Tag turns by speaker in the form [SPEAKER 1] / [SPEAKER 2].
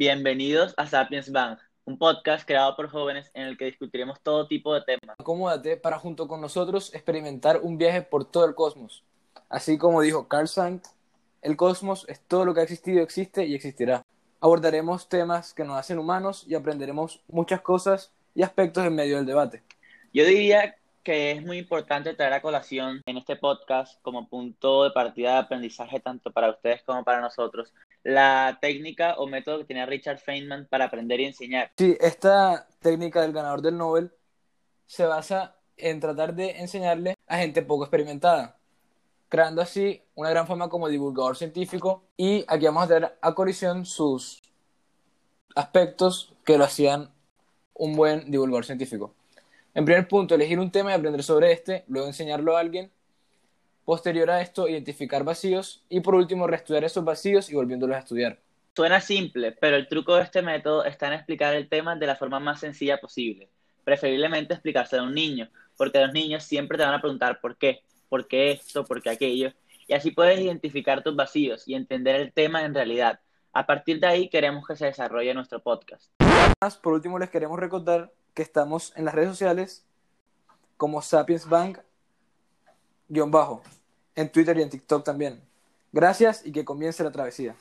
[SPEAKER 1] Bienvenidos a Sapiens Bank, un podcast creado por jóvenes en el que discutiremos todo tipo de temas.
[SPEAKER 2] Acomódate para junto con nosotros experimentar un viaje por todo el cosmos. Así como dijo Carl Sagan, el cosmos es todo lo que ha existido, existe y existirá. Abordaremos temas que nos hacen humanos y aprenderemos muchas cosas y aspectos en medio del debate.
[SPEAKER 1] Yo diría que es muy importante traer a colación en este podcast como punto de partida de aprendizaje tanto para ustedes como para nosotros la técnica o método que tenía Richard Feynman para aprender y enseñar.
[SPEAKER 2] Sí, esta técnica del ganador del Nobel se basa en tratar de enseñarle a gente poco experimentada, creando así una gran fama como divulgador científico y aquí vamos a tener a colisión sus aspectos que lo hacían un buen divulgador científico. En primer punto, elegir un tema y aprender sobre este, luego enseñarlo a alguien Posterior a esto, identificar vacíos y por último, reestudiar esos vacíos y volviéndolos a estudiar.
[SPEAKER 1] Suena simple, pero el truco de este método está en explicar el tema de la forma más sencilla posible. Preferiblemente explicárselo a un niño, porque los niños siempre te van a preguntar por qué, por qué esto, por qué aquello, y así puedes identificar tus vacíos y entender el tema en realidad. A partir de ahí queremos que se desarrolle nuestro podcast.
[SPEAKER 2] Por último, les queremos recordar que estamos en las redes sociales como Sapiens Bank-bajo en Twitter y en TikTok también. Gracias y que comience la travesía.